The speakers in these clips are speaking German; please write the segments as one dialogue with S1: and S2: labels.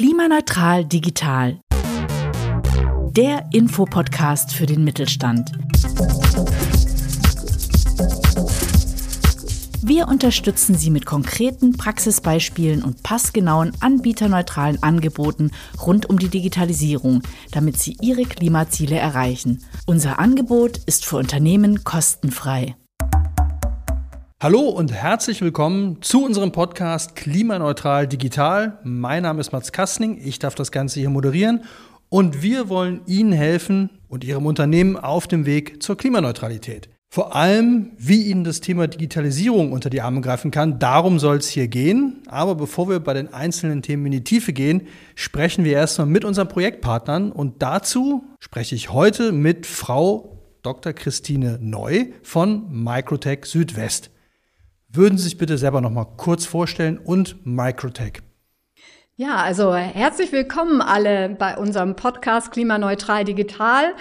S1: Klimaneutral digital. Der Infopodcast für den Mittelstand. Wir unterstützen Sie mit konkreten Praxisbeispielen und passgenauen anbieterneutralen Angeboten rund um die Digitalisierung, damit Sie Ihre Klimaziele erreichen. Unser Angebot ist für Unternehmen kostenfrei.
S2: Hallo und herzlich willkommen zu unserem Podcast Klimaneutral Digital. Mein Name ist Mats Kastning, ich darf das Ganze hier moderieren und wir wollen Ihnen helfen und Ihrem Unternehmen auf dem Weg zur Klimaneutralität. Vor allem, wie Ihnen das Thema Digitalisierung unter die Arme greifen kann, darum soll es hier gehen. Aber bevor wir bei den einzelnen Themen in die Tiefe gehen, sprechen wir erstmal mit unseren Projektpartnern und dazu spreche ich heute mit Frau Dr. Christine Neu von Microtech Südwest. Würden Sie sich bitte selber noch mal kurz vorstellen und Microtech?
S3: Ja, also herzlich willkommen alle bei unserem Podcast Klimaneutral Digital.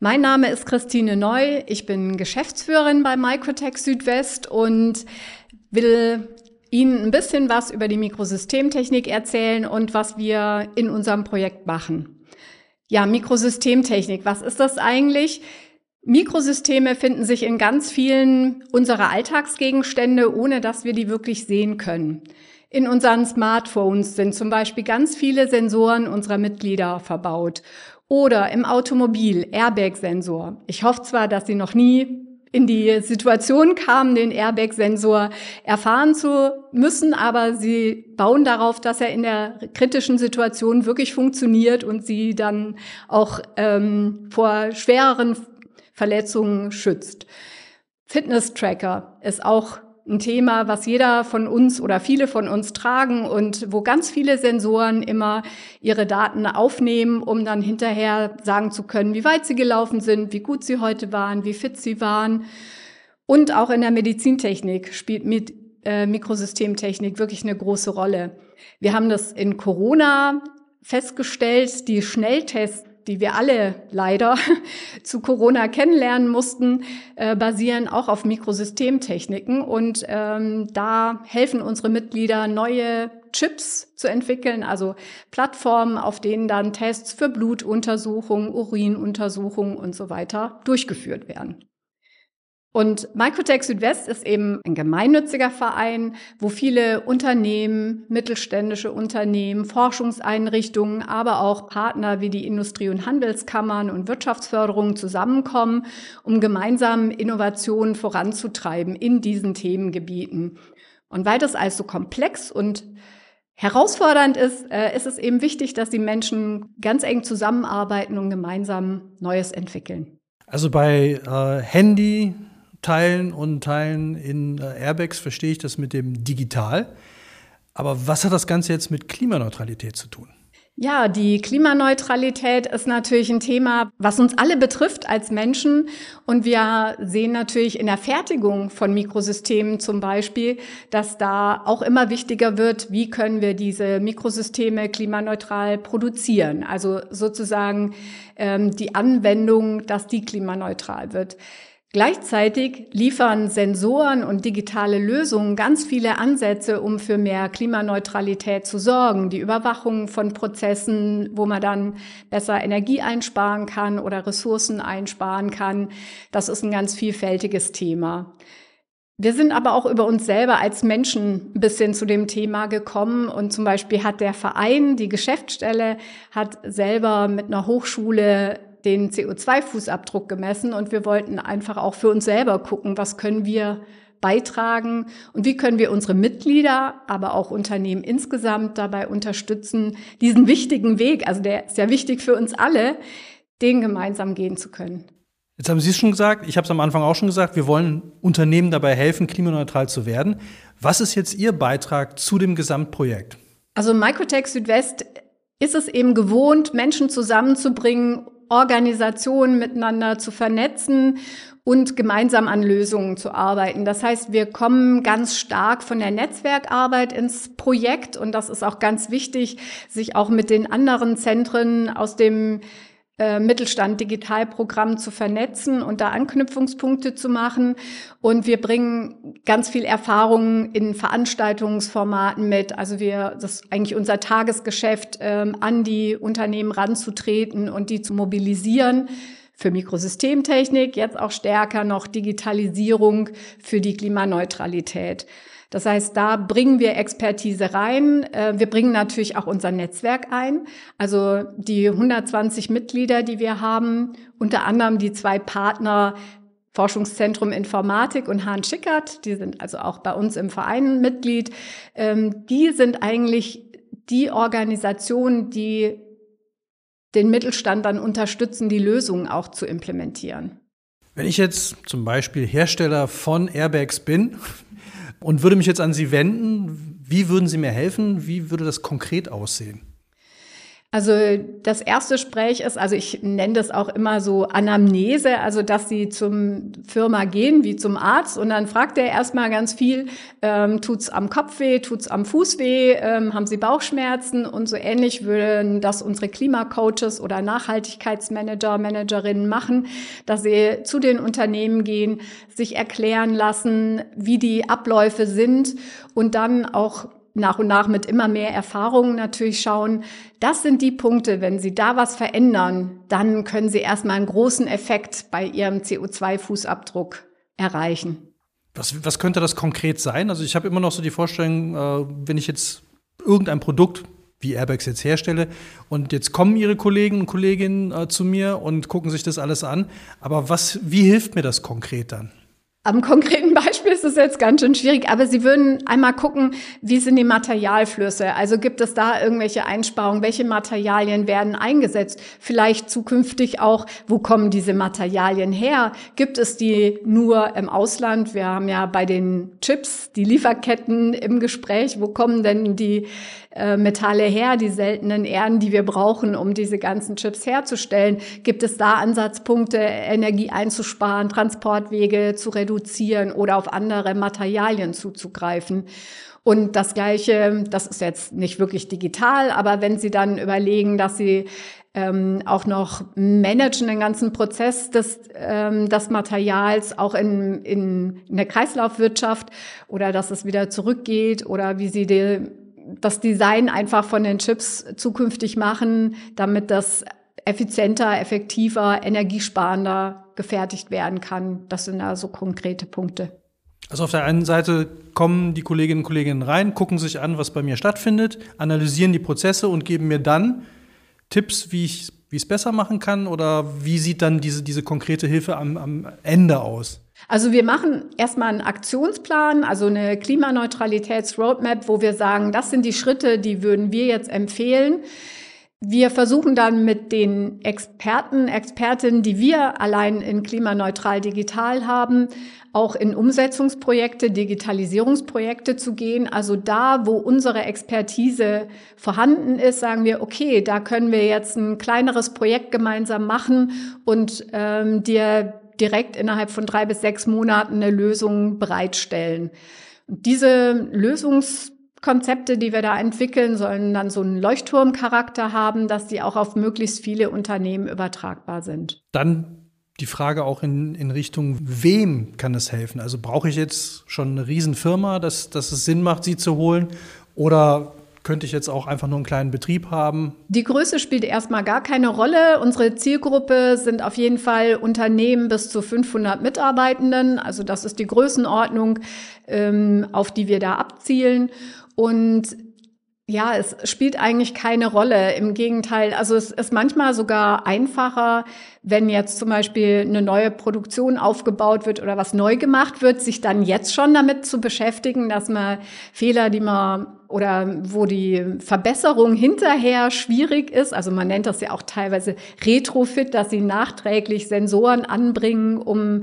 S3: Mein Name ist Christine Neu. Ich bin Geschäftsführerin bei Microtech Südwest und will Ihnen ein bisschen was über die Mikrosystemtechnik erzählen und was wir in unserem Projekt machen. Ja, Mikrosystemtechnik, was ist das eigentlich? Mikrosysteme finden sich in ganz vielen unserer Alltagsgegenstände, ohne dass wir die wirklich sehen können. In unseren Smartphones sind zum Beispiel ganz viele Sensoren unserer Mitglieder verbaut. Oder im Automobil Airbag-Sensor. Ich hoffe zwar, dass Sie noch nie in die Situation kamen, den Airbag-Sensor erfahren zu müssen, aber sie bauen darauf, dass er in der kritischen Situation wirklich funktioniert und sie dann auch ähm, vor schwereren Verletzungen schützt. Fitness-Tracker ist auch ein Thema, was jeder von uns oder viele von uns tragen und wo ganz viele Sensoren immer ihre Daten aufnehmen, um dann hinterher sagen zu können, wie weit sie gelaufen sind, wie gut sie heute waren, wie fit sie waren. Und auch in der Medizintechnik spielt mit äh, Mikrosystemtechnik wirklich eine große Rolle. Wir haben das in Corona festgestellt, die Schnelltests die wir alle leider zu Corona kennenlernen mussten, äh, basieren auch auf Mikrosystemtechniken. Und ähm, da helfen unsere Mitglieder, neue Chips zu entwickeln, also Plattformen, auf denen dann Tests für Blutuntersuchungen, Urinuntersuchungen und so weiter durchgeführt werden. Und Microtech Südwest ist eben ein gemeinnütziger Verein, wo viele Unternehmen, mittelständische Unternehmen, Forschungseinrichtungen, aber auch Partner wie die Industrie- und Handelskammern und Wirtschaftsförderung zusammenkommen, um gemeinsam Innovationen voranzutreiben in diesen Themengebieten. Und weil das alles so komplex und herausfordernd ist, äh, ist es eben wichtig, dass die Menschen ganz eng zusammenarbeiten und gemeinsam Neues entwickeln.
S2: Also bei äh, Handy, Teilen und Teilen in äh, Airbags verstehe ich das mit dem Digital. Aber was hat das Ganze jetzt mit Klimaneutralität zu tun?
S3: Ja, die Klimaneutralität ist natürlich ein Thema, was uns alle betrifft als Menschen. Und wir sehen natürlich in der Fertigung von Mikrosystemen zum Beispiel, dass da auch immer wichtiger wird, wie können wir diese Mikrosysteme klimaneutral produzieren. Also sozusagen ähm, die Anwendung, dass die klimaneutral wird. Gleichzeitig liefern Sensoren und digitale Lösungen ganz viele Ansätze, um für mehr Klimaneutralität zu sorgen. Die Überwachung von Prozessen, wo man dann besser Energie einsparen kann oder Ressourcen einsparen kann. Das ist ein ganz vielfältiges Thema. Wir sind aber auch über uns selber als Menschen ein bisschen zu dem Thema gekommen und zum Beispiel hat der Verein, die Geschäftsstelle, hat selber mit einer Hochschule den CO2-Fußabdruck gemessen und wir wollten einfach auch für uns selber gucken, was können wir beitragen und wie können wir unsere Mitglieder, aber auch Unternehmen insgesamt dabei unterstützen, diesen wichtigen Weg, also der ist ja wichtig für uns alle, den gemeinsam gehen zu können.
S2: Jetzt haben Sie es schon gesagt, ich habe es am Anfang auch schon gesagt, wir wollen Unternehmen dabei helfen, klimaneutral zu werden. Was ist jetzt Ihr Beitrag zu dem Gesamtprojekt?
S3: Also Microtech Südwest ist es eben gewohnt, Menschen zusammenzubringen, Organisationen miteinander zu vernetzen und gemeinsam an Lösungen zu arbeiten. Das heißt, wir kommen ganz stark von der Netzwerkarbeit ins Projekt und das ist auch ganz wichtig, sich auch mit den anderen Zentren aus dem äh, Mittelstand Digitalprogramm zu vernetzen und da Anknüpfungspunkte zu machen. Und wir bringen ganz viel Erfahrung in Veranstaltungsformaten mit. Also wir, das ist eigentlich unser Tagesgeschäft, ähm, an die Unternehmen ranzutreten und die zu mobilisieren für Mikrosystemtechnik, jetzt auch stärker noch Digitalisierung für die Klimaneutralität. Das heißt, da bringen wir Expertise rein. Äh, wir bringen natürlich auch unser Netzwerk ein. Also die 120 Mitglieder, die wir haben, unter anderem die zwei Partner Forschungszentrum Informatik und Hahn Schickert, die sind also auch bei uns im Verein Mitglied, ähm, die sind eigentlich die Organisationen, die den Mittelstand dann unterstützen, die Lösungen auch zu implementieren.
S2: Wenn ich jetzt zum Beispiel Hersteller von Airbags bin, und würde mich jetzt an Sie wenden. Wie würden Sie mir helfen? Wie würde das konkret aussehen?
S3: Also das erste Gespräch ist, also ich nenne das auch immer so Anamnese, also dass sie zum Firma gehen wie zum Arzt und dann fragt er erstmal ganz viel, ähm, tut's am Kopf weh, tut's am Fuß weh, ähm, haben sie Bauchschmerzen und so ähnlich würden das unsere Klimacoaches oder Nachhaltigkeitsmanager, Managerinnen machen, dass sie zu den Unternehmen gehen, sich erklären lassen, wie die Abläufe sind und dann auch nach und nach mit immer mehr Erfahrungen natürlich schauen, das sind die Punkte, wenn Sie da was verändern, dann können Sie erstmal einen großen Effekt bei Ihrem CO2-Fußabdruck erreichen.
S2: Was, was könnte das konkret sein? Also ich habe immer noch so die Vorstellung, äh, wenn ich jetzt irgendein Produkt wie Airbags jetzt herstelle. Und jetzt kommen Ihre Kollegen und Kolleginnen äh, zu mir und gucken sich das alles an. Aber was, wie hilft mir das konkret dann?
S3: Am konkreten Beispiel ist es jetzt ganz schön schwierig, aber Sie würden einmal gucken, wie sind die Materialflüsse? Also gibt es da irgendwelche Einsparungen? Welche Materialien werden eingesetzt? Vielleicht zukünftig auch, wo kommen diese Materialien her? Gibt es die nur im Ausland? Wir haben ja bei den Chips die Lieferketten im Gespräch. Wo kommen denn die äh, Metalle her, die seltenen Erden, die wir brauchen, um diese ganzen Chips herzustellen? Gibt es da Ansatzpunkte, Energie einzusparen, Transportwege zu reduzieren oder auf andere Materialien zuzugreifen? Und das Gleiche, das ist jetzt nicht wirklich digital, aber wenn Sie dann überlegen, dass Sie ähm, auch noch managen den ganzen Prozess des, ähm, des Materials, auch in, in, in der Kreislaufwirtschaft oder dass es wieder zurückgeht oder wie Sie die das Design einfach von den Chips zukünftig machen, damit das effizienter, effektiver, energiesparender gefertigt werden kann. Das sind also konkrete Punkte.
S2: Also auf der einen Seite kommen die Kolleginnen und Kollegen rein, gucken sich an, was bei mir stattfindet, analysieren die Prozesse und geben mir dann Tipps, wie ich wie es besser machen kann oder wie sieht dann diese, diese konkrete Hilfe am, am Ende aus?
S3: Also wir machen erstmal einen Aktionsplan, also eine Klimaneutralitätsroadmap, wo wir sagen, das sind die Schritte, die würden wir jetzt empfehlen. Wir versuchen dann mit den Experten, Expertinnen, die wir allein in klimaneutral digital haben, auch in Umsetzungsprojekte, Digitalisierungsprojekte zu gehen. Also da, wo unsere Expertise vorhanden ist, sagen wir, okay, da können wir jetzt ein kleineres Projekt gemeinsam machen und ähm, dir direkt innerhalb von drei bis sechs Monaten eine Lösung bereitstellen. Diese Lösungskonzepte, die wir da entwickeln, sollen dann so einen Leuchtturmcharakter haben, dass die auch auf möglichst viele Unternehmen übertragbar sind.
S2: Dann die Frage auch in, in Richtung, wem kann es helfen? Also brauche ich jetzt schon eine Riesenfirma, dass, dass es Sinn macht, sie zu holen? Oder könnte ich jetzt auch einfach nur einen kleinen Betrieb haben?
S3: Die Größe spielt erstmal gar keine Rolle. Unsere Zielgruppe sind auf jeden Fall Unternehmen bis zu 500 Mitarbeitenden. Also das ist die Größenordnung, ähm, auf die wir da abzielen. Und ja, es spielt eigentlich keine Rolle. Im Gegenteil, also es ist manchmal sogar einfacher, wenn jetzt zum Beispiel eine neue Produktion aufgebaut wird oder was neu gemacht wird, sich dann jetzt schon damit zu beschäftigen, dass man Fehler, die man oder wo die Verbesserung hinterher schwierig ist, also man nennt das ja auch teilweise Retrofit, dass sie nachträglich Sensoren anbringen, um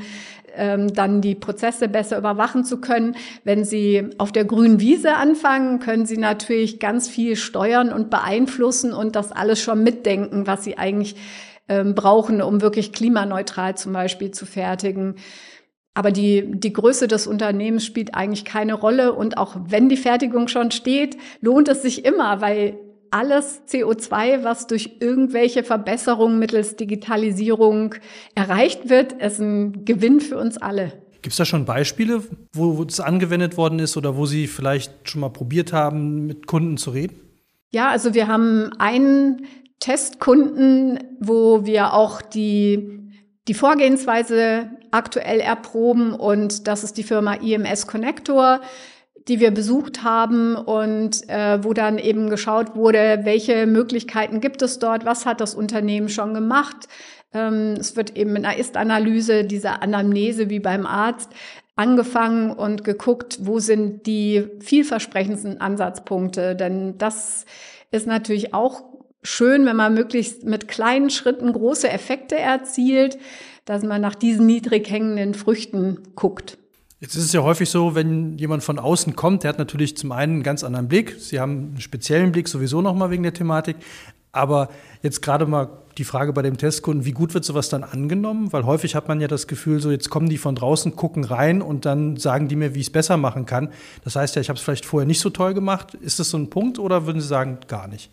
S3: ähm, dann die Prozesse besser überwachen zu können. Wenn Sie auf der grünen Wiese anfangen, können Sie natürlich ganz viel steuern und beeinflussen und das alles schon mitdenken, was Sie eigentlich ähm, brauchen, um wirklich klimaneutral zum Beispiel zu fertigen. Aber die, die Größe des Unternehmens spielt eigentlich keine Rolle. Und auch wenn die Fertigung schon steht, lohnt es sich immer, weil alles CO2, was durch irgendwelche Verbesserungen mittels Digitalisierung erreicht wird, ist ein Gewinn für uns alle.
S2: Gibt es da schon Beispiele, wo es angewendet worden ist oder wo Sie vielleicht schon mal probiert haben, mit Kunden zu reden?
S3: Ja, also wir haben einen Testkunden, wo wir auch die, die Vorgehensweise aktuell erproben und das ist die Firma IMS Connector die wir besucht haben und äh, wo dann eben geschaut wurde, welche Möglichkeiten gibt es dort, was hat das Unternehmen schon gemacht. Ähm, es wird eben mit einer Ist-Analyse, dieser Anamnese wie beim Arzt, angefangen und geguckt, wo sind die vielversprechendsten Ansatzpunkte. Denn das ist natürlich auch schön, wenn man möglichst mit kleinen Schritten große Effekte erzielt, dass man nach diesen niedrig hängenden Früchten guckt.
S2: Jetzt ist es ja häufig so, wenn jemand von außen kommt, der hat natürlich zum einen einen ganz anderen Blick. Sie haben einen speziellen Blick sowieso nochmal wegen der Thematik. Aber jetzt gerade mal die Frage bei dem Testkunden, wie gut wird sowas dann angenommen? Weil häufig hat man ja das Gefühl, so jetzt kommen die von draußen, gucken rein und dann sagen die mir, wie ich es besser machen kann. Das heißt ja, ich habe es vielleicht vorher nicht so toll gemacht. Ist das so ein Punkt oder würden Sie sagen, gar nicht?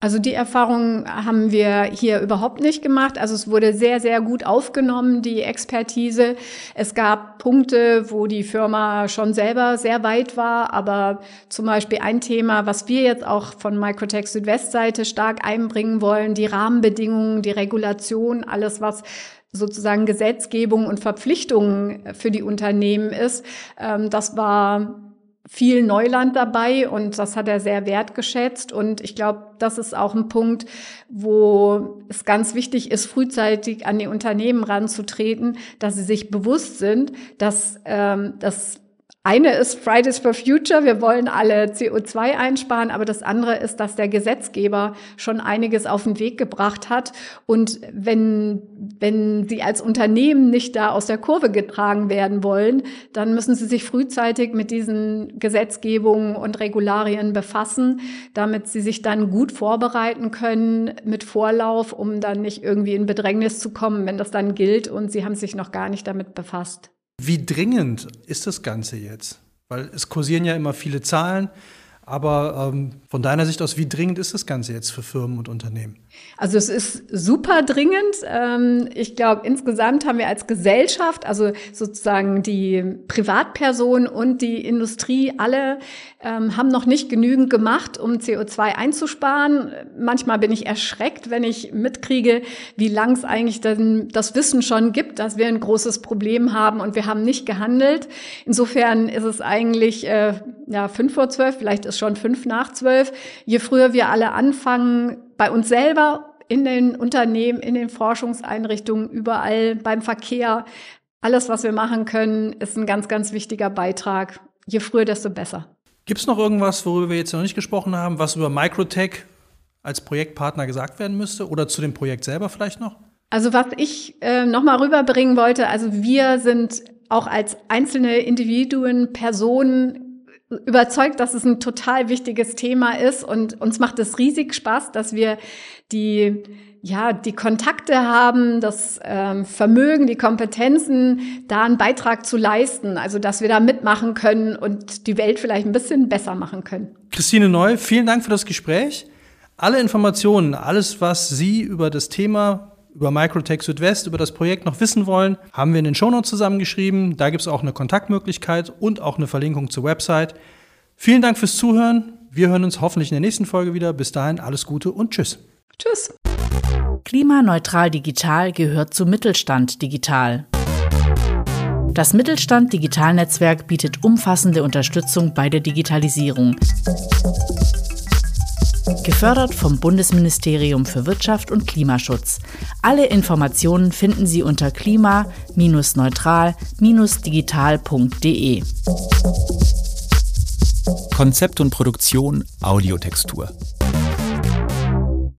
S3: Also die Erfahrung haben wir hier überhaupt nicht gemacht. Also es wurde sehr, sehr gut aufgenommen, die Expertise. Es gab Punkte, wo die Firma schon selber sehr weit war, aber zum Beispiel ein Thema, was wir jetzt auch von Microtech Südwestseite stark einbringen wollen, die Rahmenbedingungen, die Regulation, alles was sozusagen Gesetzgebung und Verpflichtungen für die Unternehmen ist. Ähm, das war viel Neuland dabei und das hat er sehr wertgeschätzt. Und ich glaube, das ist auch ein Punkt, wo es ganz wichtig ist, frühzeitig an die Unternehmen ranzutreten, dass sie sich bewusst sind, dass ähm, das eine ist Fridays for Future, wir wollen alle CO2 einsparen, aber das andere ist, dass der Gesetzgeber schon einiges auf den Weg gebracht hat. Und wenn, wenn Sie als Unternehmen nicht da aus der Kurve getragen werden wollen, dann müssen Sie sich frühzeitig mit diesen Gesetzgebungen und Regularien befassen, damit Sie sich dann gut vorbereiten können mit Vorlauf, um dann nicht irgendwie in Bedrängnis zu kommen, wenn das dann gilt und Sie haben sich noch gar nicht damit befasst.
S2: Wie dringend ist das Ganze jetzt? Weil es kursieren ja immer viele Zahlen. Aber ähm, von deiner Sicht aus, wie dringend ist das Ganze jetzt für Firmen und Unternehmen?
S3: Also es ist super dringend. Ähm, ich glaube, insgesamt haben wir als Gesellschaft, also sozusagen die Privatpersonen und die Industrie, alle ähm, haben noch nicht genügend gemacht, um CO2 einzusparen. Manchmal bin ich erschreckt, wenn ich mitkriege, wie lang es eigentlich denn das Wissen schon gibt, dass wir ein großes Problem haben und wir haben nicht gehandelt. Insofern ist es eigentlich äh, ja fünf vor zwölf, vielleicht ist schon fünf nach zwölf. Je früher wir alle anfangen, bei uns selber, in den Unternehmen, in den Forschungseinrichtungen, überall beim Verkehr, alles, was wir machen können, ist ein ganz, ganz wichtiger Beitrag. Je früher, desto besser.
S2: Gibt es noch irgendwas, worüber wir jetzt noch nicht gesprochen haben, was über Microtech als Projektpartner gesagt werden müsste oder zu dem Projekt selber vielleicht noch?
S3: Also was ich äh, noch mal rüberbringen wollte, also wir sind auch als einzelne Individuen, Personen überzeugt, dass es ein total wichtiges Thema ist und uns macht es riesig Spaß, dass wir die ja die Kontakte haben, das ähm, Vermögen, die Kompetenzen, da einen Beitrag zu leisten, also dass wir da mitmachen können und die Welt vielleicht ein bisschen besser machen können.
S2: Christine Neu, vielen Dank für das Gespräch. Alle Informationen, alles was Sie über das Thema über Microtech Südwest, über das Projekt noch wissen wollen, haben wir in den Shownotes zusammengeschrieben. Da gibt es auch eine Kontaktmöglichkeit und auch eine Verlinkung zur Website. Vielen Dank fürs Zuhören. Wir hören uns hoffentlich in der nächsten Folge wieder. Bis dahin alles Gute und tschüss.
S3: Tschüss.
S1: Klimaneutral Digital gehört zu Mittelstand Digital. Das Mittelstand Digital Netzwerk bietet umfassende Unterstützung bei der Digitalisierung. Gefördert vom Bundesministerium für Wirtschaft und Klimaschutz. Alle Informationen finden Sie unter klima-neutral-digital.de.
S4: Konzept und Produktion Audiotextur.